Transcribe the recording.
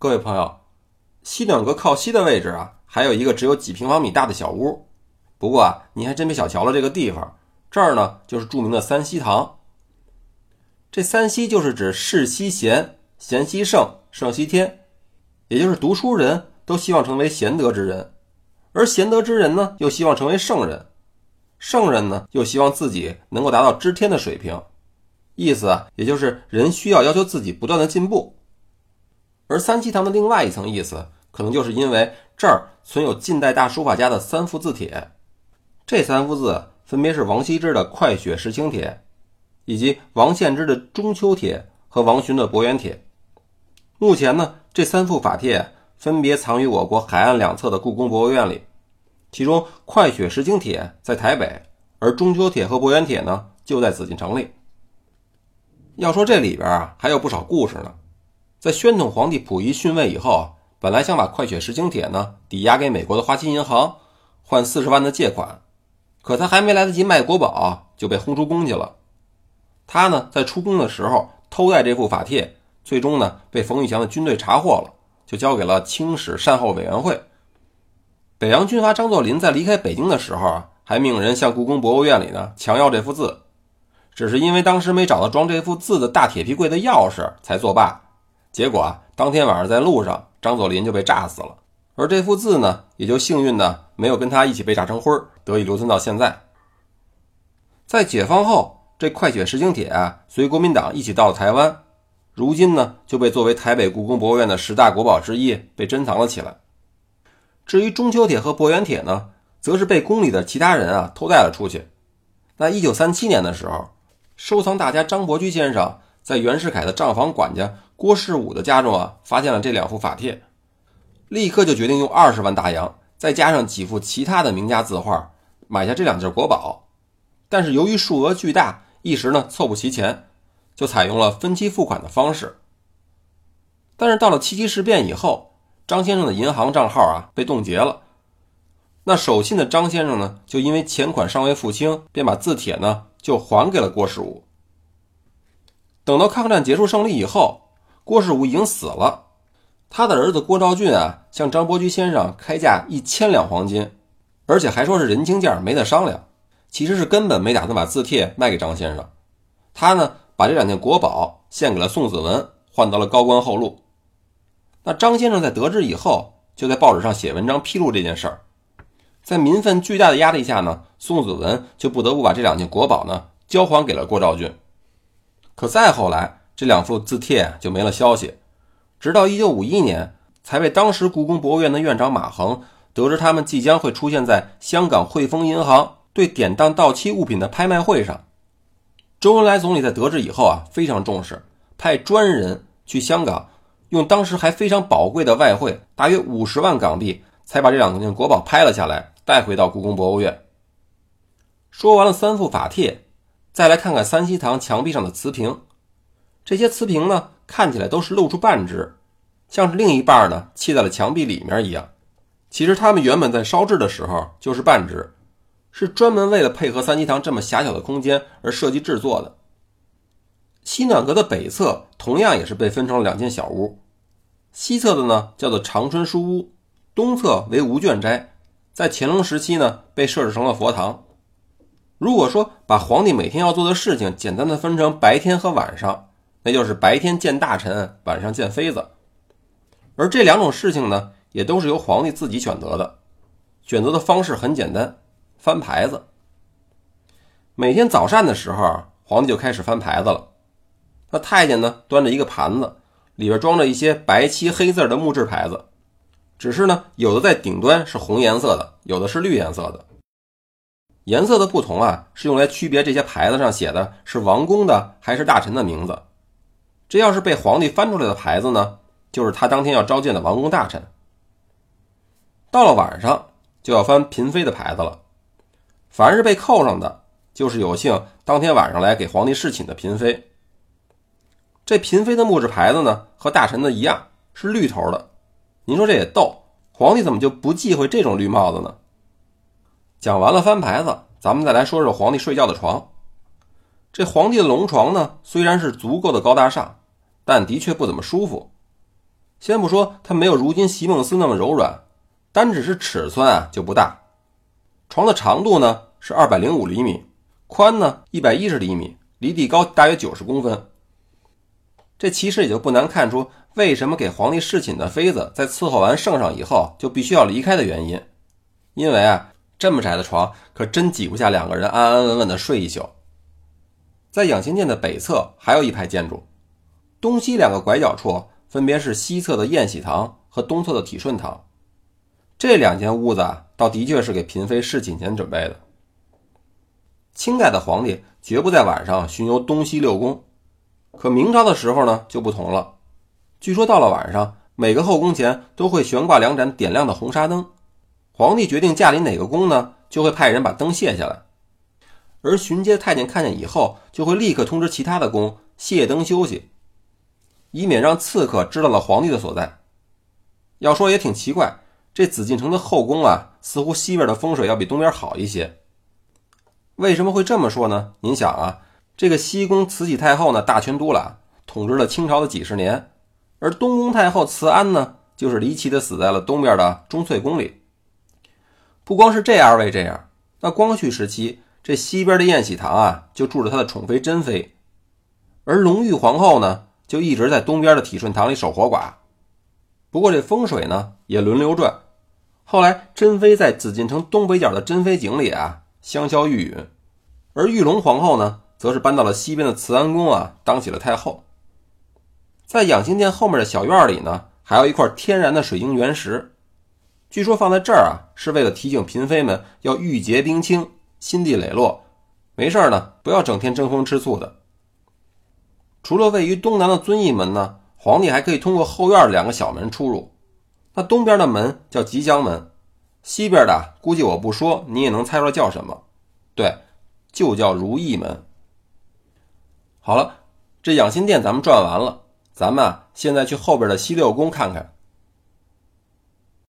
各位朋友，西暖阁靠西的位置啊，还有一个只有几平方米大的小屋。不过啊，你还真别小瞧了这个地方，这儿呢就是著名的三希堂。这三希就是指世希贤、贤希圣、圣希天，也就是读书人都希望成为贤德之人，而贤德之人呢又希望成为圣人，圣人呢又希望自己能够达到知天的水平。意思啊，也就是人需要要求自己不断的进步。而三七堂的另外一层意思，可能就是因为这儿存有近代大书法家的三幅字帖，这三幅字分别是王羲之的《快雪时晴帖》，以及王献之的《中秋帖》和王洵的《伯远帖》。目前呢，这三幅法帖分别藏于我国海岸两侧的故宫博物院里，其中《快雪时晴帖》在台北，而《中秋帖》和《伯远帖》呢就在紫禁城里。要说这里边啊，还有不少故事呢。在宣统皇帝溥仪逊位以后，本来想把《快雪时晴帖》呢抵押给美国的花旗银行，换四十万的借款，可他还没来得及卖国宝，就被轰出宫去了。他呢在出宫的时候偷带这副法帖，最终呢被冯玉祥的军队查获了，就交给了清史善后委员会。北洋军阀张作霖在离开北京的时候啊，还命人向故宫博物院里呢强要这幅字，只是因为当时没找到装这幅字的大铁皮柜的钥匙，才作罢。结果啊，当天晚上在路上，张作霖就被炸死了，而这幅字呢，也就幸运的没有跟他一起被炸成灰儿，得以留存到现在。在解放后，这《快雪时晴帖》啊，随国民党一起到了台湾，如今呢，就被作为台北故宫博物院的十大国宝之一被珍藏了起来。至于《中秋帖》和《博远帖》呢，则是被宫里的其他人啊偷带了出去。那一九三七年的时候，收藏大家张伯驹先生在袁世凯的账房管家。郭士武的家中啊，发现了这两幅法帖，立刻就决定用二十万大洋，再加上几幅其他的名家字画，买下这两件国宝。但是由于数额巨大，一时呢凑不齐钱，就采用了分期付款的方式。但是到了七七事变以后，张先生的银行账号啊被冻结了，那守信的张先生呢，就因为钱款尚未付清，便把字帖呢就还给了郭士武。等到抗战结束胜利以后。郭士武已经死了，他的儿子郭兆俊啊，向张伯驹先生开价一千两黄金，而且还说是人情价，没得商量。其实是根本没打算把字帖卖给张先生。他呢，把这两件国宝献给了宋子文，换得了高官厚禄。那张先生在得知以后，就在报纸上写文章披露这件事儿。在民愤巨大的压力下呢，宋子文就不得不把这两件国宝呢交还给了郭兆俊。可再后来。这两幅字帖就没了消息，直到一九五一年，才被当时故宫博物院的院长马衡得知他们即将会出现在香港汇丰银行对典当到期物品的拍卖会上。周恩来总理在得知以后啊，非常重视，派专人去香港，用当时还非常宝贵的外汇，大约五十万港币，才把这两件国宝拍了下来，带回到故宫博物院。说完了三幅法帖，再来看看三希堂墙壁上的瓷瓶。这些瓷瓶呢，看起来都是露出半只，像是另一半呢砌在了墙壁里面一样。其实它们原本在烧制的时候就是半只，是专门为了配合三希堂这么狭小的空间而设计制作的。西暖阁的北侧同样也是被分成了两间小屋，西侧的呢叫做长春书屋，东侧为无卷斋，在乾隆时期呢被设置成了佛堂。如果说把皇帝每天要做的事情简单的分成白天和晚上。那就是白天见大臣，晚上见妃子，而这两种事情呢，也都是由皇帝自己选择的。选择的方式很简单，翻牌子。每天早膳的时候，皇帝就开始翻牌子了。那太监呢，端着一个盘子，里边装着一些白漆黑字的木质牌子，只是呢，有的在顶端是红颜色的，有的是绿颜色的。颜色的不同啊，是用来区别这些牌子上写的是王公的还是大臣的名字。这要是被皇帝翻出来的牌子呢，就是他当天要召见的王公大臣。到了晚上就要翻嫔妃的牌子了，凡是被扣上的，就是有幸当天晚上来给皇帝侍寝的嫔妃。这嫔妃的木质牌子呢，和大臣的一样是绿头的。您说这也逗，皇帝怎么就不忌讳这种绿帽子呢？讲完了翻牌子，咱们再来说说皇帝睡觉的床。这皇帝的龙床呢，虽然是足够的高大上，但的确不怎么舒服。先不说它没有如今席梦思那么柔软，单只是尺寸啊就不大。床的长度呢是二百零五厘米，宽呢一百一十厘米，离地高大约九十公分。这其实也就不难看出，为什么给皇帝侍寝的妃子在伺候完圣上以后就必须要离开的原因。因为啊，这么窄的床可真挤不下两个人安安稳稳的睡一宿。在养心殿的北侧还有一排建筑，东西两个拐角处分别是西侧的宴喜堂和东侧的体顺堂。这两间屋子，倒的确是给嫔妃侍寝前准备的。清代的皇帝绝不在晚上巡游东西六宫，可明朝的时候呢就不同了。据说到了晚上，每个后宫前都会悬挂两盏点亮的红纱灯。皇帝决定驾临哪个宫呢，就会派人把灯卸下来，而巡街太监看见以后，就会立刻通知其他的宫卸灯休息，以免让刺客知道了皇帝的所在。要说也挺奇怪，这紫禁城的后宫啊，似乎西边的风水要比东边好一些。为什么会这么说呢？您想啊，这个西宫慈禧太后呢，大权独揽，统治了清朝的几十年，而东宫太后慈安呢，就是离奇的死在了东边的钟粹宫里。不光是这二位这样，那光绪时期这西边的宴喜堂啊，就住着他的宠妃珍妃，而隆裕皇后呢，就一直在东边的体顺堂里守活寡。不过这风水呢也轮流转，后来珍妃在紫禁城东北角的珍妃井里啊香消玉殒，而裕隆皇后呢，则是搬到了西边的慈安宫啊当起了太后。在养心殿后面的小院里呢，还有一块天然的水晶原石。据说放在这儿啊，是为了提醒嫔妃们要玉洁冰清、心地磊落，没事呢，不要整天争风吃醋的。除了位于东南的遵义门呢，皇帝还可以通过后院两个小门出入。那东边的门叫吉祥门，西边的估计我不说，你也能猜出来叫什么？对，就叫如意门。好了，这养心殿咱们转完了，咱们啊现在去后边的西六宫看看。